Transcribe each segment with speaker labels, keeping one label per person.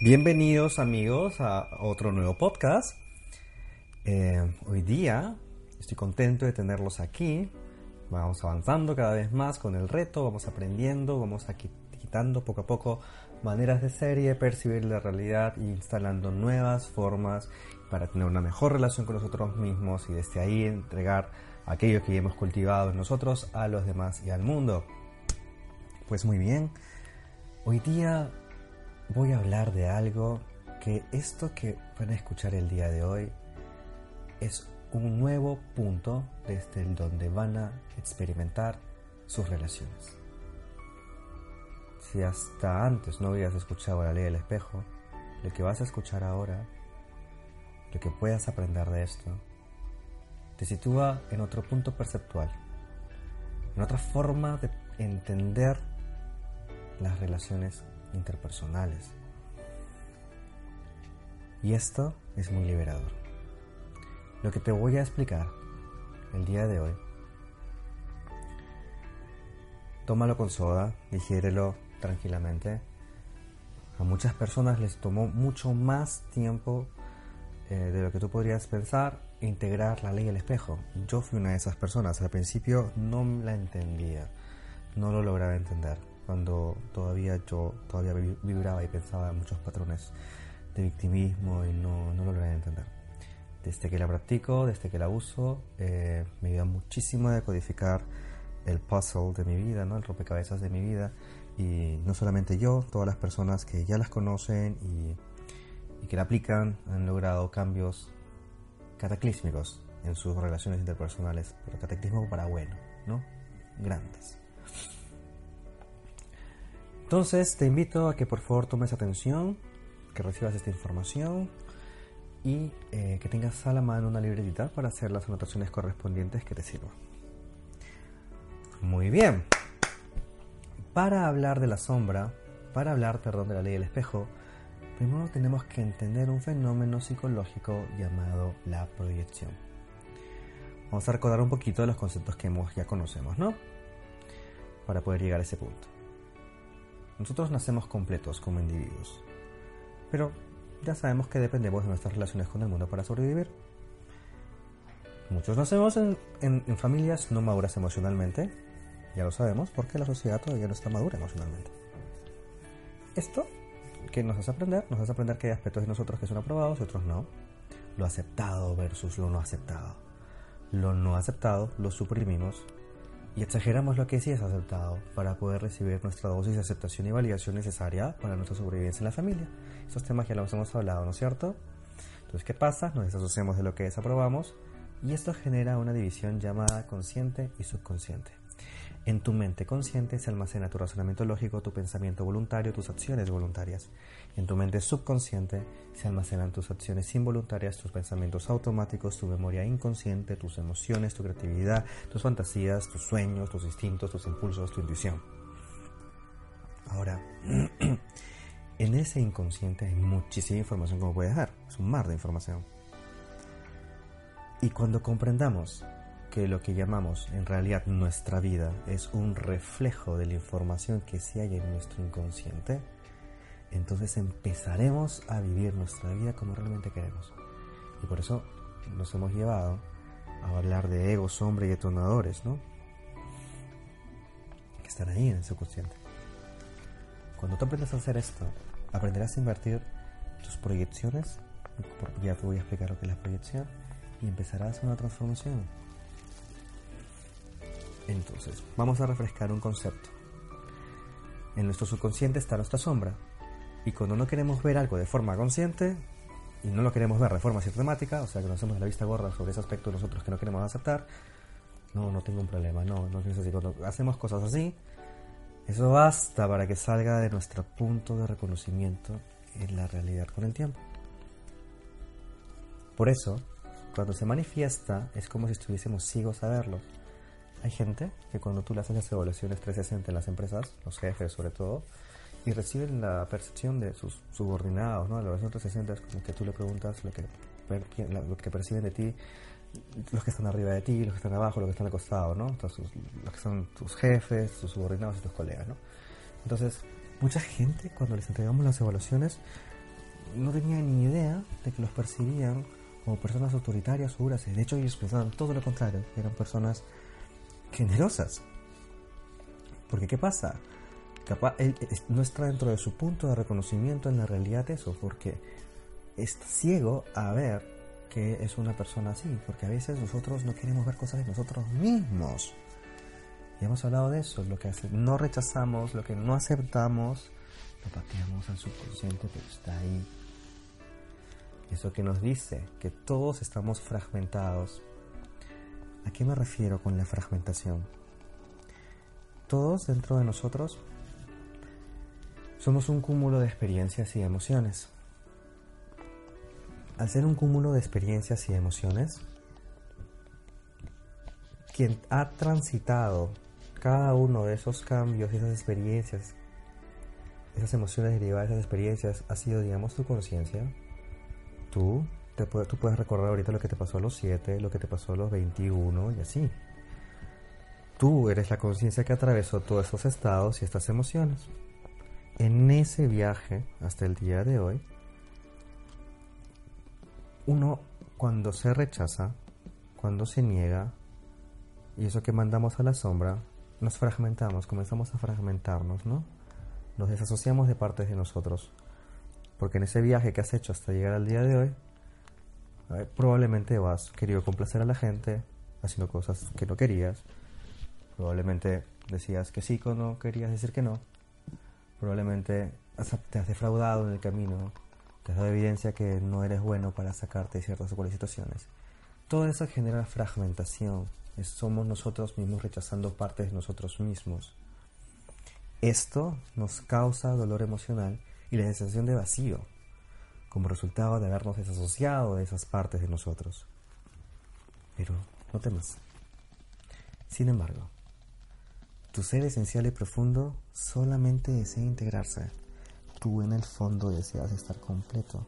Speaker 1: Bienvenidos amigos a otro nuevo podcast. Eh, hoy día estoy contento de tenerlos aquí. Vamos avanzando cada vez más con el reto, vamos aprendiendo, vamos aquí quitando poco a poco maneras de ser y de percibir la realidad e instalando nuevas formas para tener una mejor relación con nosotros mismos y desde ahí entregar aquello que hemos cultivado en nosotros a los demás y al mundo. Pues muy bien, hoy día voy a hablar de algo que esto que van a escuchar el día de hoy es un nuevo punto desde el donde van a experimentar sus relaciones. Si hasta antes no habías escuchado la ley del espejo, lo que vas a escuchar ahora, lo que puedas aprender de esto, te sitúa en otro punto perceptual, en otra forma de entender las relaciones interpersonales. Y esto es muy liberador. Lo que te voy a explicar el día de hoy, tómalo con soda, digiérelo tranquilamente. A muchas personas les tomó mucho más tiempo eh, de lo que tú podrías pensar integrar la ley del espejo. Yo fui una de esas personas. Al principio no la entendía, no lo lograba entender cuando todavía yo todavía vibraba y pensaba en muchos patrones de victimismo y no, no lo logré entender. Desde que la practico, desde que la uso, eh, me ayuda muchísimo a decodificar el puzzle de mi vida, ¿no? el rompecabezas de mi vida. Y no solamente yo, todas las personas que ya las conocen y, y que la aplican han logrado cambios cataclísmicos en sus relaciones interpersonales, pero cataclismo para bueno, ¿no? Grandes. Entonces te invito a que por favor tomes atención, que recibas esta información y eh, que tengas a la mano una libretita para hacer las anotaciones correspondientes que te sirvan. Muy bien. Para hablar de la sombra, para hablar, perdón, de la ley del espejo, primero tenemos que entender un fenómeno psicológico llamado la proyección. Vamos a recordar un poquito de los conceptos que hemos, ya conocemos, ¿no? Para poder llegar a ese punto. Nosotros nacemos completos como individuos, pero ya sabemos que dependemos de nuestras relaciones con el mundo para sobrevivir. Muchos nacemos en, familias no maduras emocionalmente, ya lo sabemos, porque la sociedad todavía no está madura emocionalmente. Esto, que nos hace aprender? Nos hace aprender que hay aspectos de nosotros que son aprobados y otros no. Lo aceptado versus lo no aceptado. Lo no aceptado lo suprimimos y exageramos lo que sí es aceptado para poder recibir nuestra dosis de aceptación y validación necesaria para nuestra sobrevivencia en la familia. Estos temas ya los hemos hablado, ¿no es cierto? Entonces, ¿qué pasa? Nos desasociamos de lo que desaprobamos y esto genera una división llamada consciente y subconsciente. En tu mente consciente se almacena tu razonamiento lógico, tu pensamiento voluntario, tus acciones voluntarias. En tu mente subconsciente se almacenan tus acciones involuntarias, tus pensamientos automáticos, tu memoria inconsciente, tus emociones, tu creatividad, tus fantasías, tus sueños, tus instintos, tus impulsos, tu intuición. Ahora, en ese inconsciente hay muchísima información como puedes dar. Es un mar de información. Y cuando comprendamos que lo que llamamos en realidad nuestra vida es un reflejo de la información que sí hay en nuestro inconsciente, entonces empezaremos a vivir nuestra vida como realmente queremos. Y por eso nos hemos llevado a hablar de egos, sombra y detonadores, ¿no? Que están ahí en el subconsciente. Cuando tú aprendes a hacer esto, aprenderás a invertir tus proyecciones, ya te voy a explicar lo que es la proyección, y empezarás una transformación entonces, vamos a refrescar un concepto. En nuestro subconsciente está nuestra sombra. Y cuando no queremos ver algo de forma consciente, y no lo queremos ver de forma sistemática, o sea que nos hacemos la vista gorda sobre ese aspecto nosotros que no queremos aceptar, no, no tengo un problema, no, no es así. Cuando hacemos cosas así, Eso basta para que salga de nuestro punto de reconocimiento en la realidad con el tiempo. Por eso, cuando se manifiesta, es como si estuviésemos ciegos a verlo. Hay gente que cuando tú le haces las evaluaciones 360 en las empresas, los jefes sobre todo, y reciben la percepción de sus subordinados, ¿no? La evaluación 360 es como que tú le preguntas lo que, perciben de ti los que están arriba de ti, los que están abajo, los que están al costado, ¿no? los que son tus jefes, tus subordinados y tus colegas, ¿no? Entonces, mucha gente cuando les entregamos las evaluaciones no tenía ni idea de que los percibían como personas autoritarias o. De hecho, ellos pensaban todo lo contrario, eran personas generosas. Porque, ¿qué pasa? Capaz, él no está dentro de su punto de reconocimiento en la realidad eso, porque está ciego a ver que es una persona así, porque a veces nosotros no queremos ver cosas de nosotros mismos. Y hemos hablado de eso, lo que no rechazamos, lo que no aceptamos, lo pateamos al subconsciente, pero está ahí. Eso que nos dice que todos estamos fragmentados. ¿A qué me refiero con la fragmentación? Todos dentro de nosotros somos un cúmulo de experiencias y emociones. Al ser un cúmulo de experiencias y emociones, quien ha transitado cada uno de esos cambios, esas experiencias, esas emociones derivadas de esas experiencias, ha sido, digamos, tu conciencia. Tú, te tú puedes recordar ahorita lo que te pasó a los 7, lo que te pasó a los 21 y así. Tú eres la conciencia que atravesó todos esos estados y estas emociones. En ese viaje hasta el día de hoy, uno cuando se rechaza, cuando se niega, y eso que mandamos a la sombra, nos fragmentamos, comenzamos a fragmentarnos, ¿no? Nos desasociamos de partes de nosotros. Porque en ese viaje que has hecho hasta llegar al día de hoy, probablemente has querido complacer a la gente, haciendo cosas que no querías. Probablemente decías que sí cuando querías decir que no. Probablemente te has defraudado en el camino te da evidencia que no eres bueno para sacarte de ciertas situaciones. Todo eso genera fragmentación. somos nosotros mismos rechazando partes de nosotros mismos. Esto nos causa dolor emocional y la sensación de vacío, como resultado de habernos desasociado de esas partes de nosotros. Pero no temas. Sin embargo, tu ser esencial y profundo solamente desea integrarse tú en el fondo deseas estar completo.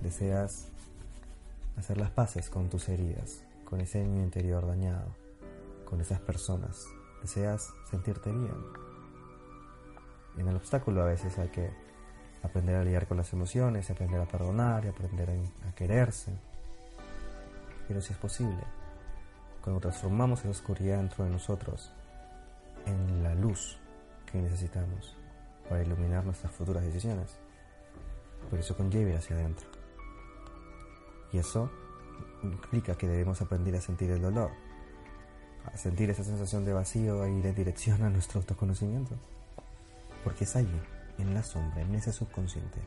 Speaker 1: Deseas hacer las paces con tus heridas, con ese niño interior dañado, con esas personas. Deseas sentirte bien. En el obstáculo a veces hay que aprender a lidiar con las emociones, aprender a perdonar y aprender a, quererse. Pero si es posible, cuando transformamos esa oscuridad dentro de nosotros en la luz que necesitamos, para iluminar nuestras futuras decisiones. Por eso conlleve hacia adentro. Y eso implica que debemos aprender a sentir el dolor, a sentir esa sensación de vacío e ir en dirección a nuestro autoconocimiento. Porque es allí, en la sombra, en ese subconsciente,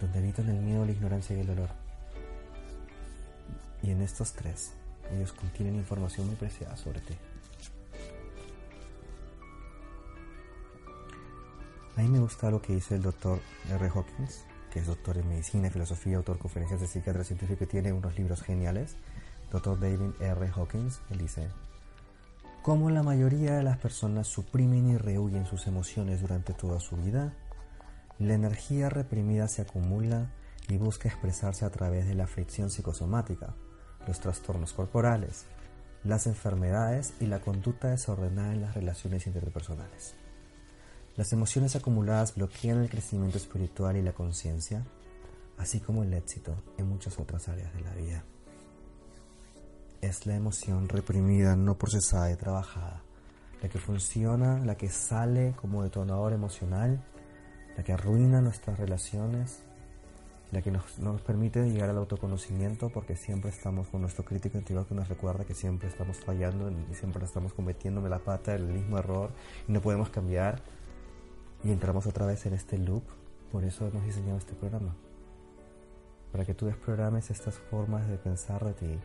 Speaker 1: donde habitan el miedo, la ignorancia y el dolor. Y en estos tres, ellos contienen información muy preciada sobre ti. A mí me gusta lo que dice el doctor R. Hawkins, que es doctor en medicina filosofía, autor de conferencias de psiquiatra científico y tiene unos libros geniales. Doctor David R. Hawkins, él dice, como la mayoría de las personas suprimen y rehuyen sus emociones durante toda su vida, la energía reprimida se acumula y busca expresarse a través de la aflicción psicosomática, los trastornos corporales, las enfermedades y la conducta desordenada en las relaciones interpersonales. Las emociones acumuladas bloquean el crecimiento espiritual y la conciencia, así como el éxito en muchas otras áreas de la vida. Es la emoción reprimida, no procesada y trabajada, la que funciona, la que sale como detonador emocional, la que arruina nuestras relaciones, la que nos, nos, permite llegar al autoconocimiento porque siempre estamos con nuestro crítico interior que nos recuerda que siempre estamos fallando y siempre estamos cometiendo la pata, el mismo error y no podemos cambiar y entramos otra vez en este loop. Por eso hemos diseñado este programa. Para que tú desprogrames estas formas de pensar de ti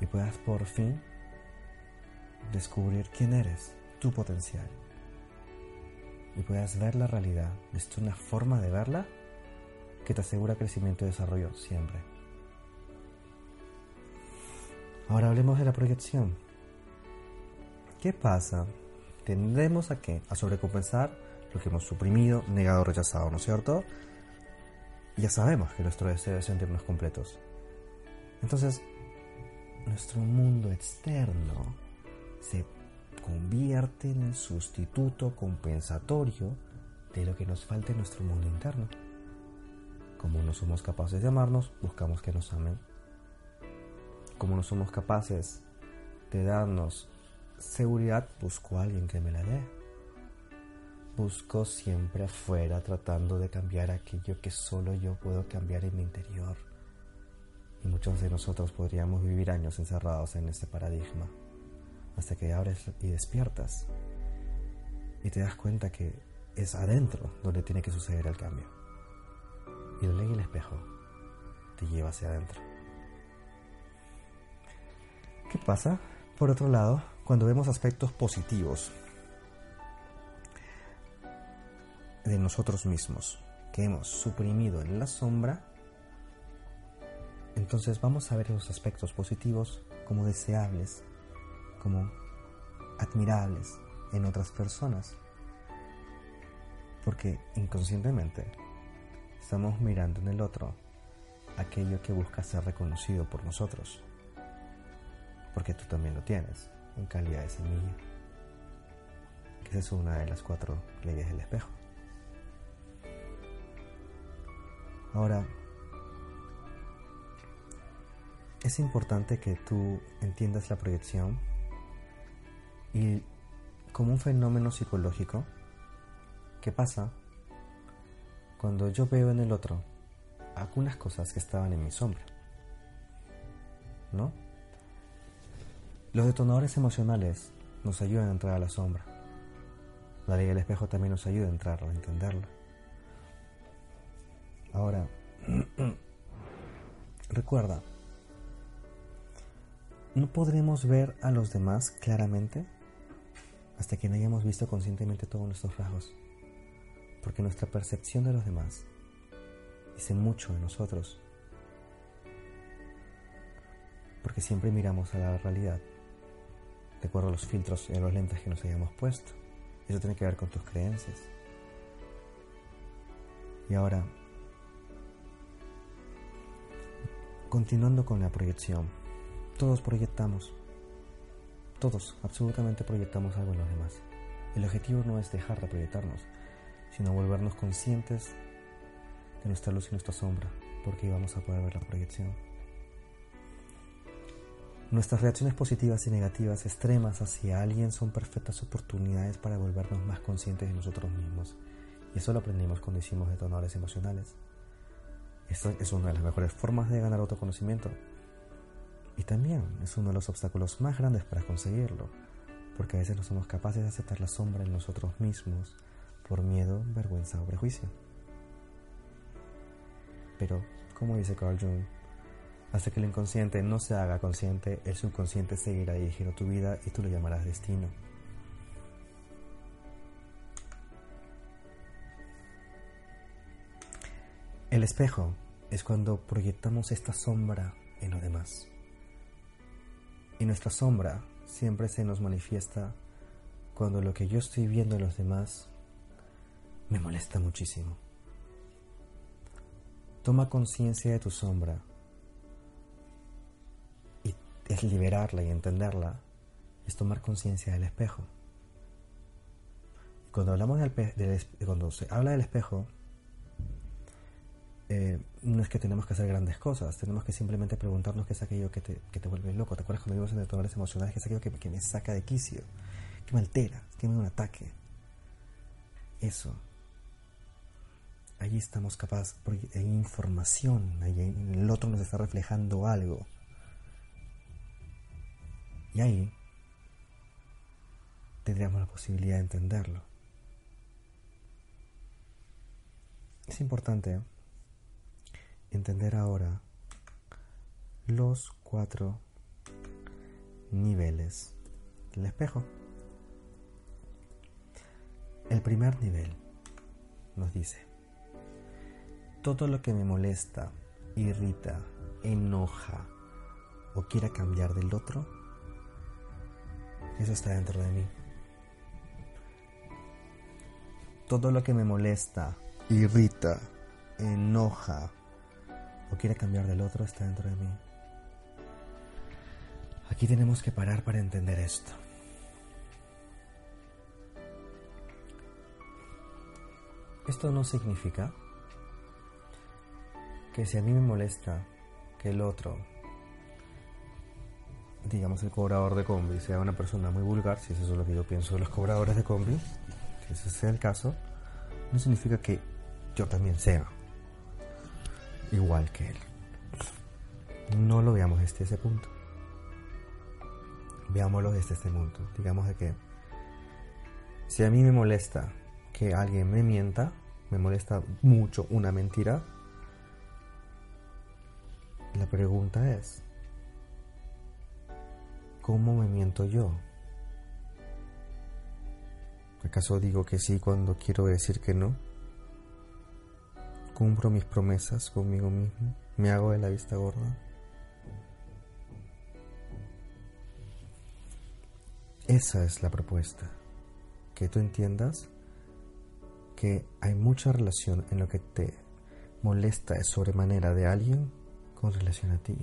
Speaker 1: y puedas por fin descubrir quién eres tu potencial y puedas ver la realidad desde una forma de verla que te asegura crecimiento y desarrollo siempre. Ahora hablemos de la proyección. ¿Qué pasa? Tendemos a qué? A sobrecompensar lo que hemos suprimido, negado, rechazado, ¿no es cierto? Ya sabemos que nuestro deseo es sentirnos completos. Entonces, nuestro mundo externo se convierte en el sustituto compensatorio de lo que nos falta en nuestro mundo interno. Como no somos capaces de amarnos, buscamos que nos amen. Como no somos capaces de darnos seguridad, busco a alguien que me la dé. Busco siempre afuera tratando de cambiar aquello que solo yo puedo cambiar en mi interior. Y muchos de nosotros podríamos vivir años encerrados en ese paradigma hasta que abres y despiertas y te das cuenta que es adentro donde tiene que suceder el cambio. Y la ley del espejo te lleva hacia adentro. ¿Qué pasa? Por otro lado, cuando vemos aspectos positivos de nosotros mismos que hemos suprimido en la sombra, entonces vamos a ver esos aspectos positivos como deseables como admirables en otras personas. Porque inconscientemente estamos mirando en el otro aquello que busca ser reconocido por nosotros. Porque tú también lo tienes en calidad de semilla. Que esa es una de las cuatro leyes del espejo. Ahora, es importante que tú entiendas la proyección y como un fenómeno psicológico, ¿qué pasa? Cuando yo veo en el otro algunas cosas que estaban en mi sombra, ¿no? Los detonadores emocionales nos ayudan a entrar a la sombra. La ley del espejo también nos ayuda a entrar, a entenderla. Ahora, recuerda, no podremos ver a los demás claramente hasta que no hayamos visto conscientemente todos nuestros rasgos, porque nuestra percepción de los demás dice mucho de nosotros, porque siempre miramos a la realidad de acuerdo a los filtros y a los lentes que nos hayamos puesto. Eso tiene que ver con tus creencias. Y ahora, continuando con la proyección, todos proyectamos. Todos, absolutamente proyectamos algo en los demás. El objetivo no es dejar de proyectarnos, sino volvernos conscientes de nuestra luz y nuestra sombra, porque vamos a poder ver la proyección. Nuestras reacciones positivas y negativas extremas hacia alguien son perfectas oportunidades para volvernos más conscientes de nosotros mismos. Y eso lo aprendimos cuando hicimos detonadores emocionales. Esto es una de las mejores formas de ganar autoconocimiento y también es uno de los obstáculos más grandes para conseguirlo, porque a veces no somos capaces de aceptar la sombra en nosotros mismos por miedo, vergüenza o prejuicio. Pero, como dice Carl Jung, hasta que el inconsciente no se haga consciente, el subconsciente seguirá dirigiendo tu vida y tú lo llamarás destino. El espejo es cuando proyectamos esta sombra en lo demás. Y nuestra sombra siempre se nos manifiesta cuando lo que yo estoy viendo en los demás me molesta muchísimo. Toma conciencia de tu sombra y es liberarla y entenderla, es tomar conciencia del espejo. Cuando hablamos del, cuando se habla del espejo, eh, no es que tenemos que hacer grandes cosas, tenemos que simplemente preguntarnos qué es aquello que te, que te vuelve loco. ¿Te acuerdas cuando vivimos en detonadores emocionales? ¿Qué es aquello que, me saca de quicio? ¿Qué me altera? ¿Qué me da un ataque? Eso. Allí estamos capaces, porque hay información, ahí el otro nos está reflejando algo. Y ahí tendríamos la posibilidad de entenderlo. Es importante entender ahora los cuatro niveles del espejo. El primer nivel nos dice, todo lo que me molesta, irrita, enoja o quiera cambiar del otro, eso está dentro de mí. Todo lo que me molesta, irrita, enoja o quiere cambiar del otro está dentro de mí. Aquí tenemos que parar para entender esto. Esto no significa que si a mí me molesta que el otro, digamos el cobrador de combi, sea una persona muy vulgar, si eso es lo que yo pienso de los cobradores de combi, si ese sea el caso, no significa que yo también sea igual que él. No lo veamos desde ese punto. Veámoslo desde este punto. Digamos de que si a mí me molesta que alguien me mienta, me molesta mucho una mentira, la pregunta es, ¿cómo me miento yo? ¿Acaso digo que sí cuando quiero decir que no? ¿Cumplo mis promesas conmigo mismo? ¿Me hago de la vista gorda? Esa es la propuesta. Que tú entiendas que hay mucha relación en lo que te molesta sobremanera de alguien con relación a ti.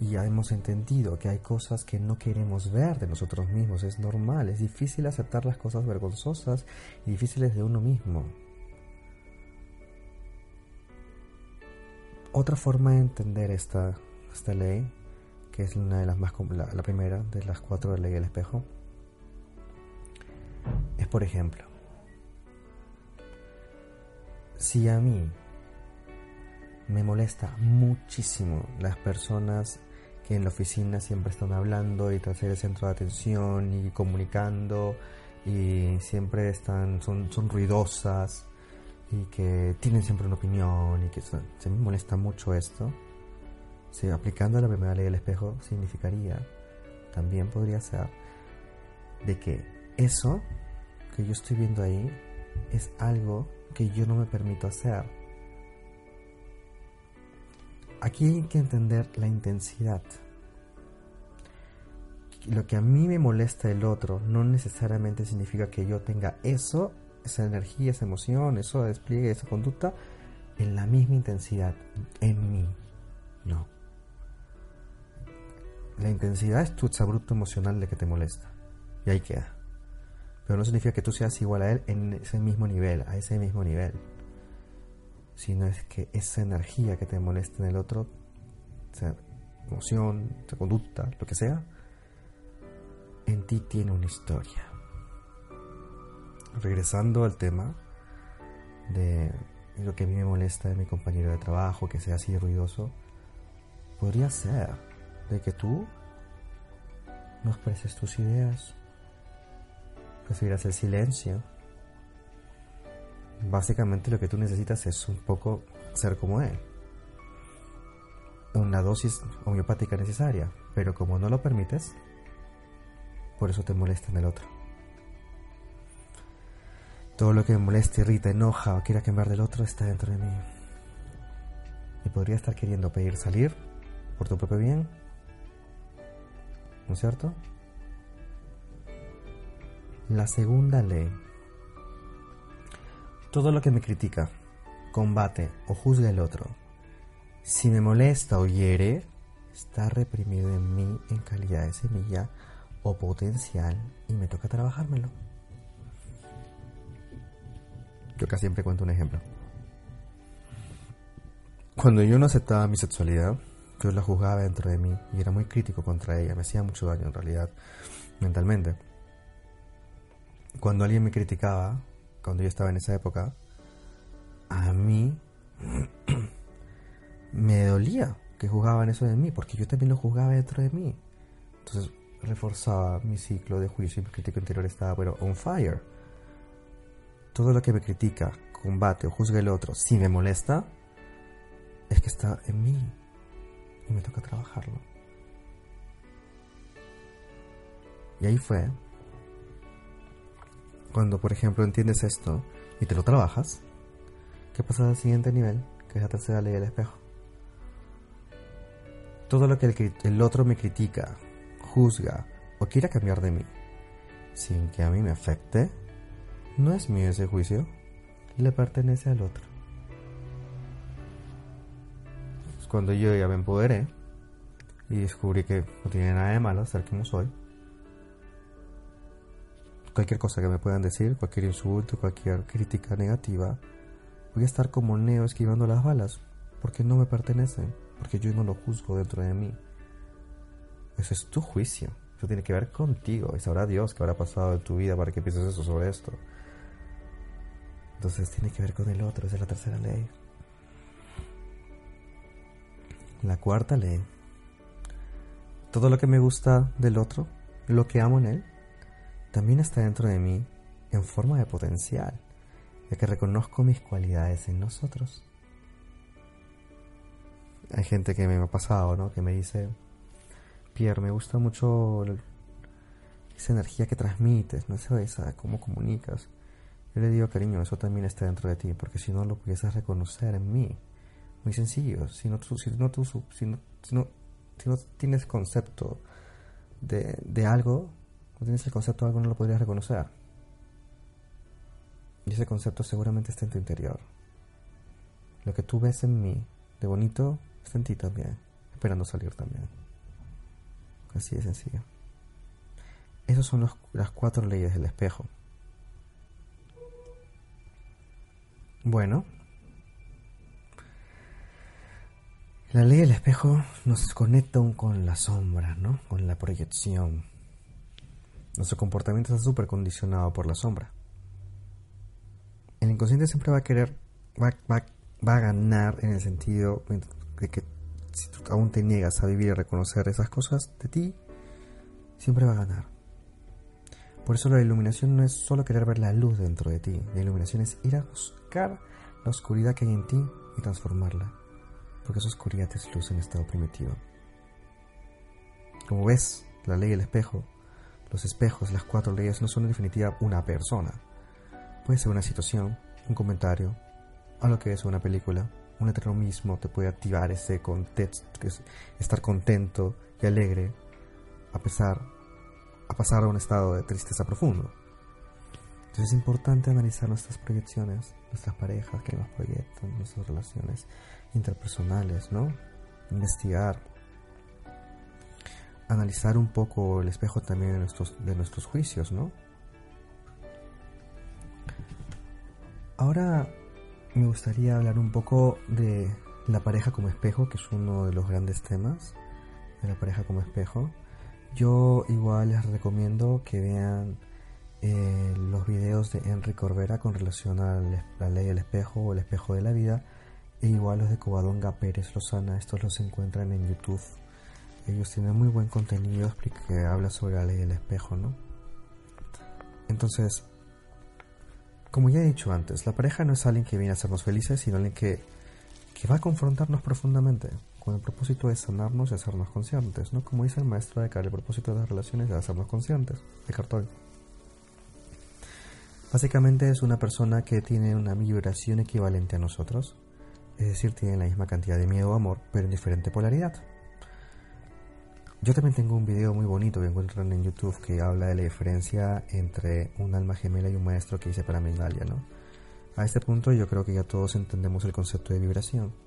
Speaker 1: Y ya hemos entendido que hay cosas que no queremos ver de nosotros mismos. Es normal, es difícil aceptar las cosas vergonzosas y difíciles de uno mismo. Otra forma de entender esta, esta ley, que es una de las más la, la primera de las cuatro de la ley del espejo, es por ejemplo, si a mí me molesta muchísimo las personas que en la oficina siempre están hablando y tras el centro de atención y comunicando y siempre están son, son ruidosas y que tienen siempre una opinión y que se me molesta mucho esto si aplicando la primera ley del espejo significaría también podría ser de que eso que yo estoy viendo ahí es algo que yo no me permito hacer aquí hay que entender la intensidad. Lo que a mí me molesta del otro no necesariamente significa que yo tenga eso, esa energía, esa emoción, eso despliegue, esa conducta en la misma intensidad en mí. No. La intensidad es tu exabrupto emocional de que te molesta. Y ahí queda. Pero no significa que tú seas igual a él en ese mismo nivel, a ese mismo nivel sino es que esa energía que te molesta en el otro, sea emoción, sea conducta, lo que sea, en ti tiene una historia. Regresando al tema de lo que a mí me molesta de mi compañero de trabajo, que sea así ruidoso, podría ser de que tú no expreses tus ideas, prefieras el silencio, básicamente lo que tú necesitas es un poco ser como él. Una dosis homeopática necesaria, pero como no lo permites, por eso te molesta en el otro. Todo lo que me molesta, irrita, enoja o quiera quemar del otro está dentro de mí. Y podría estar queriendo pedir salir por tu propio bien. ¿No es cierto? La segunda ley todo lo que me critica, combate o juzga el otro, si me molesta o hiere, está reprimido en mí en calidad de semilla o potencial y me toca trabajármelo. Yo casi siempre cuento un ejemplo. Cuando yo no aceptaba mi sexualidad, yo la juzgaba dentro de mí y era muy crítico contra ella, me hacía mucho daño en realidad, mentalmente. Cuando alguien me criticaba, cuando yo estaba en esa época, a mí me dolía que juzgaban eso de mí, porque yo también lo juzgaba dentro de mí. Entonces reforzaba mi ciclo de juicio y mi crítico interior estaba, pero on fire. Todo lo que me critica, combate o juzga el otro, si me molesta, es que está en mí y me toca trabajarlo. Y ahí fue cuando por ejemplo entiendes esto y te lo trabajas, ¿qué pasa al siguiente nivel? Que es la tercera ley del espejo. Todo lo que el, el otro me critica, juzga o quiera cambiar de mí, sin que a mí me afecte, no es mío ese juicio, le pertenece al otro. Cuando yo ya me empoderé y descubrí que no tiene nada de malo ser como soy, cualquier cosa que me puedan decir, cualquier insulto, cualquier crítica negativa, voy a estar como Neo esquivando las balas, porque no me pertenecen, porque yo no lo juzgo dentro de mí. Ese es tu juicio, eso tiene que ver contigo, y sabrá Dios qué habrá pasado en tu vida para que pienses eso sobre esto. Entonces tiene que ver con el otro, esa es la tercera ley. La cuarta ley. Todo lo que me gusta del otro, lo que amo en él, también está dentro de mí en forma de potencial, ya que reconozco mis cualidades en nosotros. Hay gente que me ha pasado, ¿no? Que me dice, Pierre, me gusta mucho esa energía que transmites, ¿no? Esa, cómo comunicas. Yo le digo, cariño, eso también está dentro de ti, porque si no lo pudieses reconocer en mí. Muy sencillo, si no, si no, no, si no, si no tienes concepto de, de algo, no tienes el concepto de algo, no lo podrías reconocer. Y ese concepto seguramente está en tu interior. Lo que tú ves en mí de bonito está en ti también, esperando salir también. Así de sencillo. Esas son las cuatro leyes del espejo. Bueno, la ley del espejo nos conecta con la sombra, ¿no? Con la proyección. Nuestro comportamiento está súper condicionado por la sombra. El inconsciente siempre va a querer, va, va, a ganar en el sentido de que si tú aún te niegas a vivir y reconocer esas cosas de ti, siempre va a ganar. Por eso la iluminación no es solo querer ver la luz dentro de ti, la iluminación es ir a buscar la oscuridad que hay en ti y transformarla, porque esa oscuridad es luz en estado primitivo. Como ves, la ley del espejo los espejos, las cuatro leyes no son en definitiva una persona. Puede ser una situación, un comentario, algo que es una película, un eterno mismo te puede activar ese contexto, estar contento y alegre a pesar pasar a un estado de tristeza profundo. Entonces es importante analizar nuestras proyecciones, nuestras parejas que nos proyectan, nuestras relaciones interpersonales, ¿no? Investigar analizar un poco el espejo también de nuestros juicios, ¿no? Ahora me gustaría hablar un poco de la pareja como espejo, que es uno de los grandes temas de la pareja como espejo. Yo igual les recomiendo que vean eh, los videos de Henry Corbera con relación a la ley del espejo o el espejo de la vida, e igual los de Covadonga Pérez Lozana, estos los encuentran en YouTube ellos tienen muy buen contenido que habla sobre la ley del espejo, ¿no? Entonces, como ya he dicho antes, la pareja no es alguien que viene a hacernos felices, sino alguien que, que va a confrontarnos profundamente, con el propósito de sanarnos y hacernos conscientes, ¿no? Como dice el maestro de Car, el propósito de las relaciones es hacernos conscientes, de cartón. Básicamente es una persona que tiene una vibración equivalente a nosotros, es decir, tiene la misma cantidad de miedo o amor, pero en diferente polaridad. Yo también tengo un video muy bonito que encuentran en YouTube que habla de la diferencia entre un alma gemela y un maestro que hice para Mengalia, ¿no? A este punto yo creo que ya todos entendemos el concepto de vibración.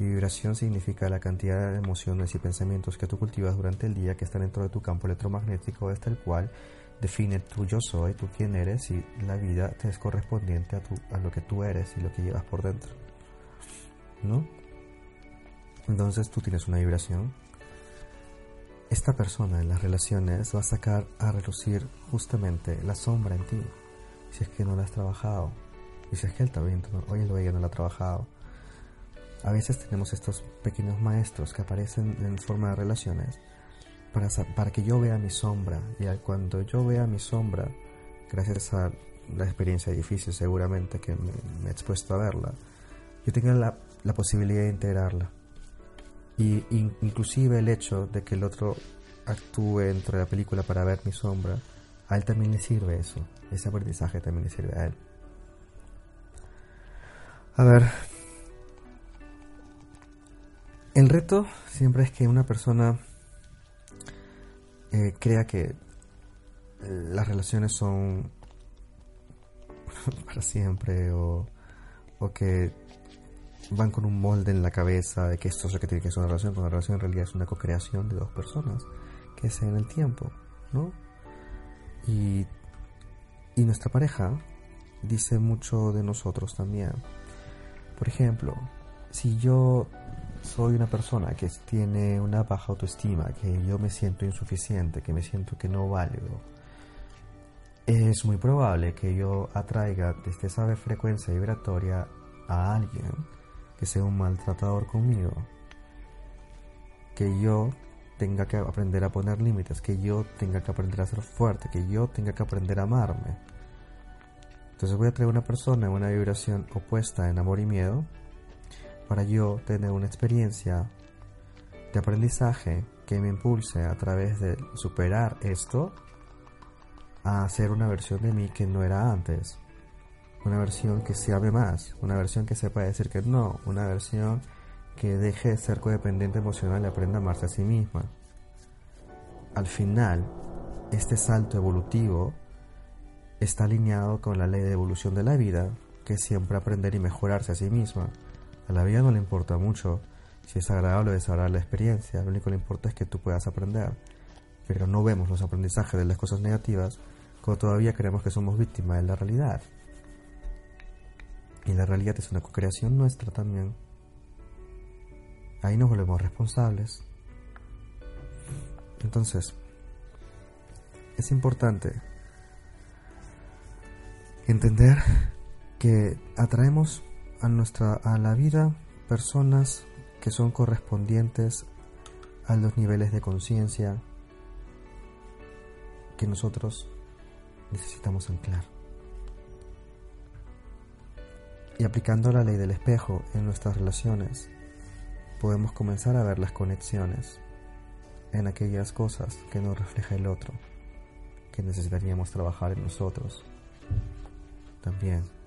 Speaker 1: Y vibración significa la cantidad de emociones y pensamientos que tú cultivas durante el día que están dentro de tu campo electromagnético, hasta el cual define tu yo soy, tú quién eres y la vida te es correspondiente a, tu, a lo que tú eres y lo que llevas por dentro. ¿No? Entonces tú tienes una vibración esta persona en las relaciones va a sacar a relucir justamente la sombra en ti, si es que no la has trabajado, y si es que él también, hoy o ella no la ha trabajado. A veces tenemos estos pequeños maestros que aparecen en forma de relaciones para, para que yo vea mi sombra, y cuando yo vea mi sombra, gracias a la experiencia difícil seguramente que me, he expuesto a verla, yo tenga la, la posibilidad de integrarla y inclusive el hecho de que el otro actúe dentro de la película para ver mi sombra a él también le sirve eso. Ese aprendizaje también le sirve a él. A ver. El reto siempre es que una persona eh, crea que las relaciones son para siempre o, que van con un molde en la cabeza de que esto es lo que tiene que ser una relación, cuando una relación en realidad es una co-creación de dos personas que se en el tiempo, ¿no? Y, y nuestra pareja dice mucho de nosotros también. Por ejemplo, si yo soy una persona que tiene una baja autoestima, que yo me siento insuficiente, que me siento que no valgo, es muy probable que yo atraiga desde esa frecuencia vibratoria a alguien que sea un maltratador conmigo, que yo tenga que aprender a poner límites, que yo tenga que aprender a ser fuerte, que yo tenga que aprender a amarme. Entonces voy a traer una persona en una vibración opuesta en amor y miedo para yo tener una experiencia de aprendizaje que me impulse a través de superar esto a ser una versión de mí que no era antes una versión que se ame más, una versión que sepa decir que no, una versión que deje de ser codependiente emocional y aprenda a amarse a sí misma. Al final, este salto evolutivo está alineado con la ley de evolución de la vida, que siempre aprender y mejorarse a sí misma. A la vida no le importa mucho si es agradable o desagradable la experiencia, lo único que le importa es que tú puedas aprender. Pero no vemos los aprendizajes de las cosas negativas cuando todavía creemos que somos víctimas de la realidad. Y la realidad es una co-creación nuestra también. Ahí nos volvemos responsables. Entonces, es importante entender que atraemos a nuestra a la vida personas que son correspondientes a los niveles de conciencia que nosotros necesitamos anclar. Y aplicando la ley del espejo en nuestras relaciones, podemos comenzar a ver las conexiones en aquellas cosas que nos refleja el otro, que necesitaríamos trabajar en nosotros también.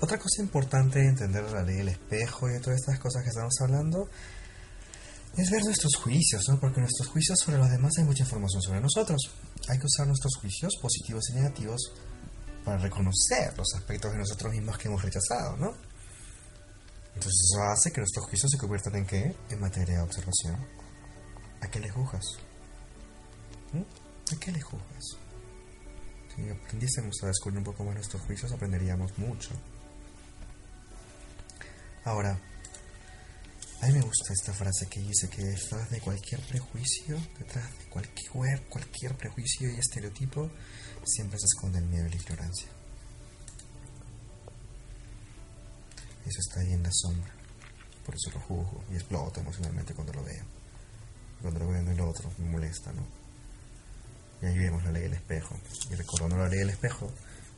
Speaker 1: Otra cosa importante de entender la ley del espejo y de todas estas cosas que estamos hablando es ver nuestros juicios, ¿no? Porque nuestros juicios sobre los demás hay mucha información sobre nosotros. Hay que usar nuestros juicios positivos y negativos para reconocer los aspectos de nosotros mismos que hemos rechazado, ¿no? Entonces eso hace que nuestros juicios se conviertan en qué? En materia de observación. ¿A qué le juzgas? ¿Mm? ¿A qué le juzgas? Si aprendiésemos a descubrir un poco más nuestros juicios, aprenderíamos mucho. Ahora, a mí me gusta esta frase que dice que detrás de cualquier prejuicio, detrás de cualquier, cualquier prejuicio y estereotipo, siempre se esconde el miedo y la ignorancia. Eso está ahí en la sombra. Por eso lo juzgo y exploto emocionalmente cuando lo veo. Cuando lo veo en el otro, me molesta, ¿no? Y ahí vemos la ley del espejo. Y recordando la ley del espejo,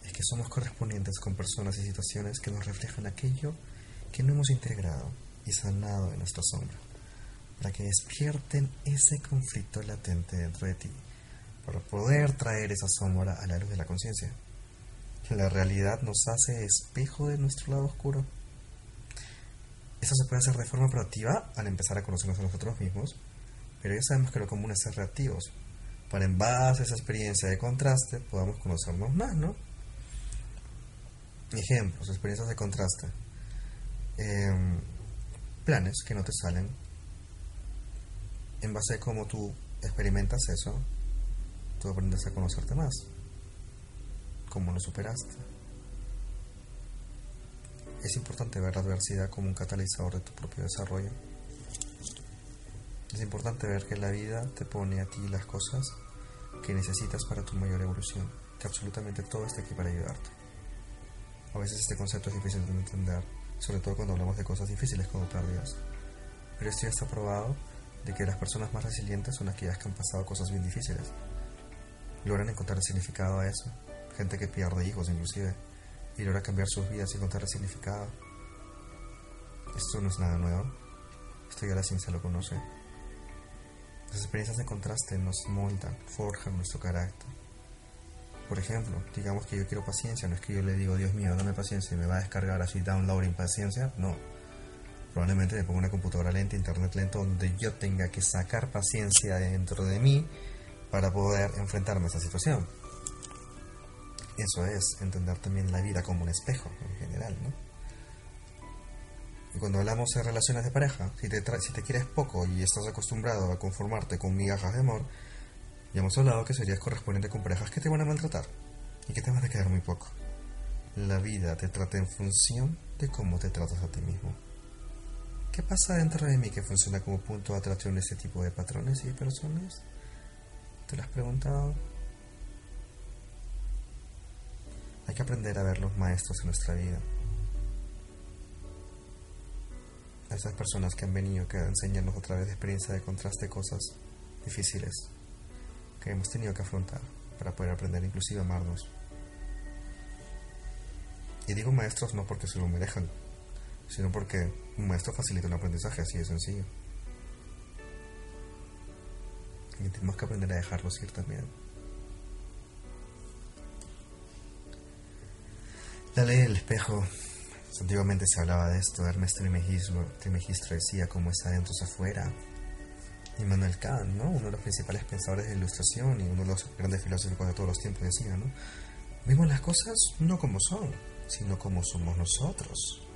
Speaker 1: es que somos correspondientes con personas y situaciones que nos reflejan aquello que no hemos integrado y sanado de nuestra sombra, para que despierten ese conflicto latente dentro de ti para poder traer esa sombra a la luz de la conciencia. La realidad nos hace espejo de nuestro lado oscuro. Eso se puede hacer de forma proactiva al empezar a conocernos a nosotros mismos, pero ya sabemos que lo común es ser reactivos, para en base a esa experiencia de contraste podamos conocernos más, ¿no? Ejemplos, experiencias de contraste. Em, planes que no te salen. En base a cómo tú experimentas eso, tú aprendes a conocerte más. ¿Cómo lo superaste? Es importante ver la adversidad como un catalizador de tu propio desarrollo. Es importante ver que la vida te pone a ti las cosas que necesitas para tu mayor evolución, que absolutamente todo está aquí para ayudarte. A veces este concepto es difícil de entender, sobre todo cuando hablamos de cosas difíciles como pérdidas. Pero esto ya está probado de que las personas más resilientes son aquellas que han pasado cosas bien difíciles logran encontrar significado a eso. Gente que pierde hijos inclusive y logra cambiar sus vidas y encontrar significado. Esto no es nada nuevo. Esto ya la ciencia lo conoce. Las experiencias de contraste nos moldan, forjan nuestro carácter. Por ejemplo, digamos que yo quiero paciencia, no es que yo le digo, Dios mío, dame paciencia y me va a descargar así downloading paciencia, no. Probablemente me ponga una computadora lenta, internet lento, donde yo tenga que sacar paciencia dentro de mí para poder enfrentarme a esa situación. Eso es entender también la vida como un espejo en general, ¿no? Y cuando hablamos de relaciones de pareja, si te, si te quieres poco y estás acostumbrado a conformarte con migajas de amor, ya hemos hablado que serías correspondiente con parejas que te van a maltratar y que te van a quedar muy poco. La vida te trata en función de cómo te tratas a ti mismo. ¿Qué pasa dentro de mí que funciona como punto de atracción de este tipo de patrones y personas? ¿Te lo has preguntado? Hay que aprender a ver los maestros en nuestra vida. A esas personas que han venido que enseñarnos a través de experiencia de contraste cosas difíciles que hemos tenido que afrontar para poder aprender inclusive a amarnos. Y digo maestros no porque se lo merezcan, sino porque un maestro facilita un aprendizaje así de sencillo. Y tenemos que aprender a dejarlos ir también. La ley del espejo. Antiguamente se hablaba de esto. Hermes Trimegistro, Trimegistro decía cómo es adentro es afuera. Y Manuel Kant, ¿no? uno de los principales pensadores de ilustración y uno de los grandes filósofos de todos los tiempos, decía, ¿no? Vemos las cosas no como son, sino como somos nosotros.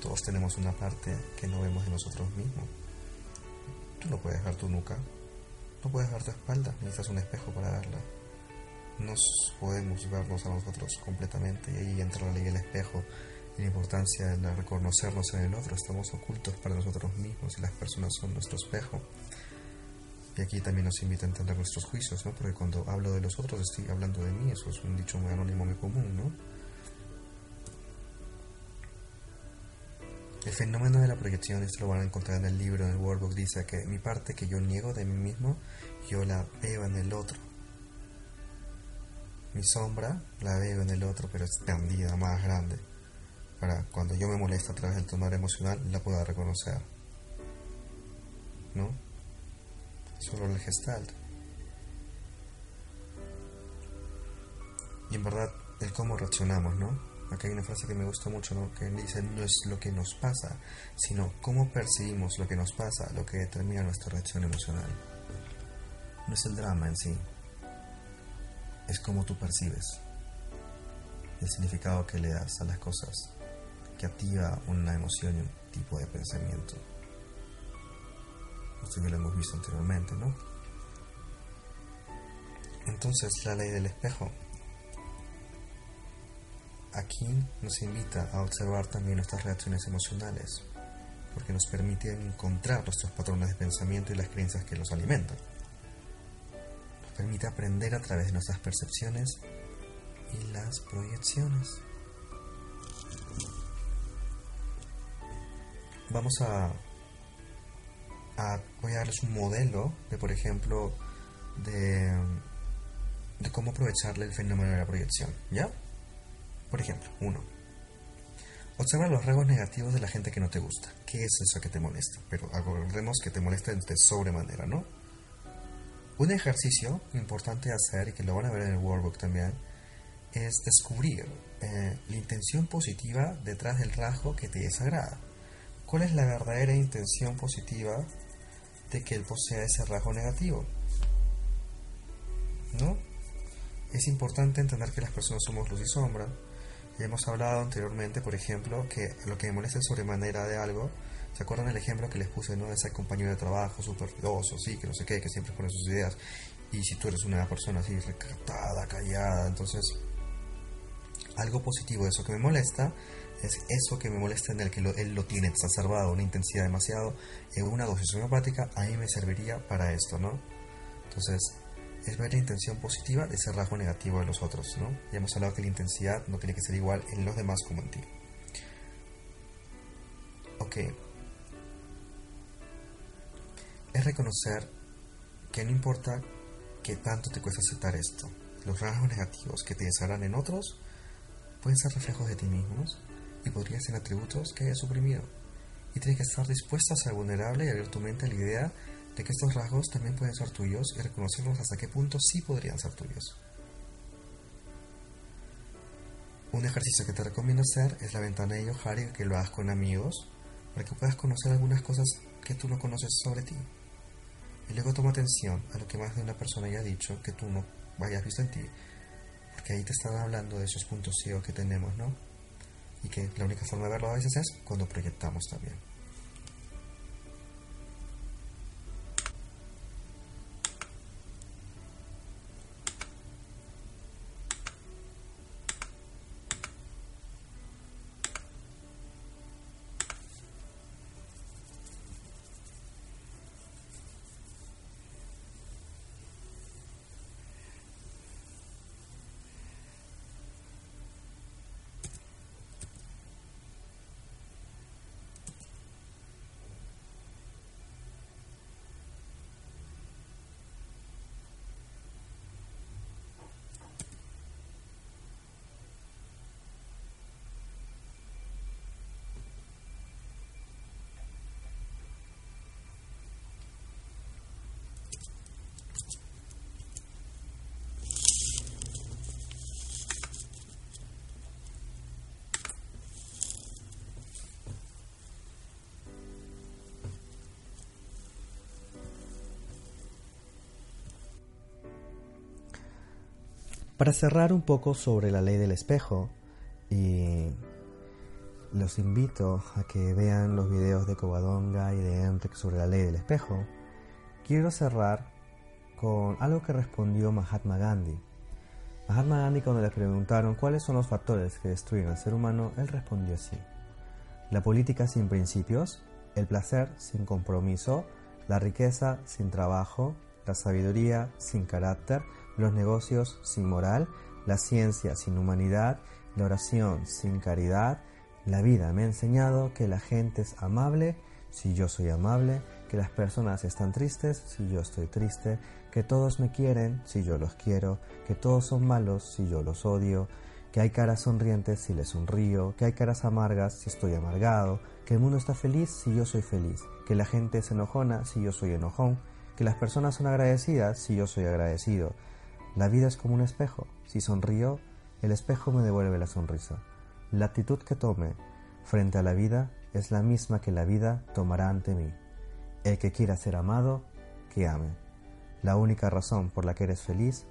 Speaker 1: Todos tenemos una parte que no vemos de nosotros mismos. Tú no puedes ver tu nuca, no puedes ver tu espalda, necesitas un espejo para verla. Nos podemos vernos a nosotros completamente y ahí entra la ley del espejo la importancia de reconocernos en el otro. Estamos ocultos para nosotros mismos y las personas son nuestro espejo. Y aquí también nos invita a entender nuestros juicios, ¿no? Porque cuando hablo de los otros estoy hablando de mí, eso es un dicho muy anónimo, muy común, ¿no? El fenómeno de la proyección, esto lo van a encontrar en el libro, en el workbook, dice que mi parte que yo niego de mí mismo, yo la veo en el otro. Mi sombra la veo en el otro, pero expandida, más grande. Para cuando yo me molesto a través del tonal emocional, la pueda reconocer. ¿No? Solo el gestalt. Y en verdad, el cómo reaccionamos, ¿no? Acá hay una frase que me gusta mucho, ¿no? que dice, no es lo que nos pasa, sino cómo percibimos lo que nos pasa, lo que determina nuestra reacción emocional. No es el drama en sí, es cómo tú percibes el significado que le das a las cosas, que activa una emoción y un tipo de pensamiento. Esto ya lo hemos visto anteriormente, ¿no? Entonces, la ley del espejo Aquí nos invita a observar también nuestras reacciones emocionales, porque nos permite encontrar nuestros patrones de pensamiento y las creencias que los alimentan. Nos permite aprender a través de nuestras percepciones y las proyecciones. Vamos a, a darles un modelo de, por ejemplo, de, de cómo aprovecharle el fenómeno de la proyección, ¿ya? Por ejemplo, uno. Observa los rasgos negativos de la gente que no te gusta. ¿Qué es eso que te molesta? Pero acordemos que te molesta de sobremanera, ¿no? Un ejercicio importante hacer, y que lo van a ver en el workbook también, es descubrir eh, la intención positiva detrás del rasgo que te desagrada. ¿Cuál es la verdadera intención positiva de que él posea ese rasgo negativo? ¿No? Es importante entender que las personas somos luz y sombra, hemos hablado anteriormente, por ejemplo, que lo que me molesta sobremanera de algo, ¿se acuerdan el ejemplo que les puse, no? De ese compañero de trabajo súper filoso, sí, que no sé qué, que siempre pone sus ideas. Y si tú eres una persona así recatada, callada, entonces algo positivo de eso que me molesta es eso que me molesta en el que él lo tiene exacerbado, una intensidad demasiado, en una dosis homeopática, a mí me serviría para esto, ¿no? Entonces, es ver la intención positiva de ese rasgo negativo de los otros, ¿no? Ya hemos hablado que la intensidad no tiene que ser igual en los demás como en ti. Ok. Es reconocer que no importa que tanto te cuesta aceptar esto. Los rasgos negativos que te desagradan en otros pueden ser reflejos de ti mismos y podrían ser atributos que hayas suprimido. Y tienes que estar dispuesto a ser vulnerable y abrir tu mente a la idea de que estos rasgos también pueden ser tuyos y reconocerlos hasta qué punto sí podrían ser tuyos. Un ejercicio que te recomiendo hacer es la ventana de Yohari, que lo hagas con amigos, para que puedas conocer algunas cosas que tú no conoces sobre ti. Y luego toma atención a lo que más de una persona haya dicho que tú no hayas visto en ti, porque ahí te están hablando de esos puntos ciegos que tenemos, ¿no? Y que la única forma de verlo a veces es cuando proyectamos también. Para cerrar un poco sobre la ley del espejo, y los invito a que vean los videos de Covadonga y de Enric sobre la ley del espejo, quiero cerrar con algo que respondió Mahatma Gandhi. Mahatma Gandhi cuando le preguntaron cuáles son los factores que destruyen al ser humano, él respondió así. La política sin principios, el placer sin compromiso, la riqueza sin trabajo, la sabiduría sin carácter, los negocios sin moral, la ciencia sin humanidad, la oración sin caridad. La vida me ha enseñado que la gente es amable si yo soy amable, que las personas están tristes si yo estoy triste, que todos me quieren si yo los quiero, que todos son malos si yo los odio, que hay caras sonrientes si les sonrío, que hay caras amargas si estoy amargado, que el mundo está feliz si yo soy feliz, que la gente es enojona si yo soy enojón, que las personas son agradecidas si yo soy agradecido, la vida es como un espejo. Si sonrío, el espejo me devuelve la sonrisa. La actitud que tome frente a la vida es la misma que la vida tomará ante mí. El que quiera ser amado, que ame. La única razón por la que eres feliz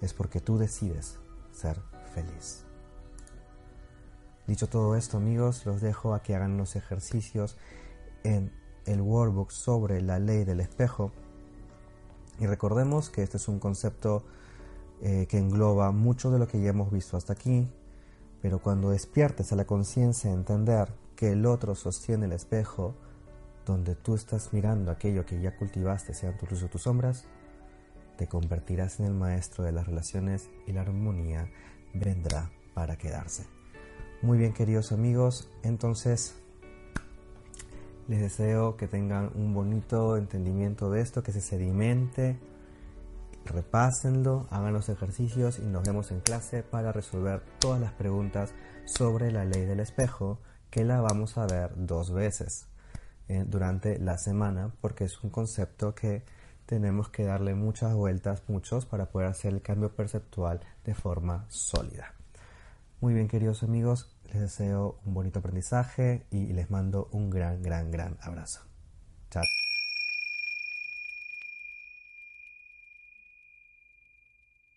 Speaker 1: es porque tú decides ser feliz. Dicho todo esto, amigos, los dejo a que hagan los ejercicios en el workbook sobre la ley del espejo. Y recordemos que este es un concepto eh, que engloba mucho de lo que ya hemos visto hasta aquí, pero cuando despiertes a la conciencia entender que el otro sostiene el espejo donde tú estás mirando aquello que ya cultivaste, sean tus luces o tus sombras, te convertirás en el maestro de las relaciones y la armonía vendrá para quedarse. Muy bien, queridos amigos, entonces les deseo que tengan un bonito entendimiento de esto, que se sedimente repásenlo, hagan los ejercicios y nos vemos en clase para resolver todas las preguntas sobre la ley del espejo que la vamos a ver dos veces eh, durante la semana porque es un concepto que tenemos que darle muchas vueltas, muchos, para poder hacer el cambio perceptual de forma sólida. Muy bien, queridos amigos, les deseo un bonito aprendizaje y les mando un gran, gran, gran abrazo. Chao.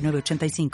Speaker 2: 85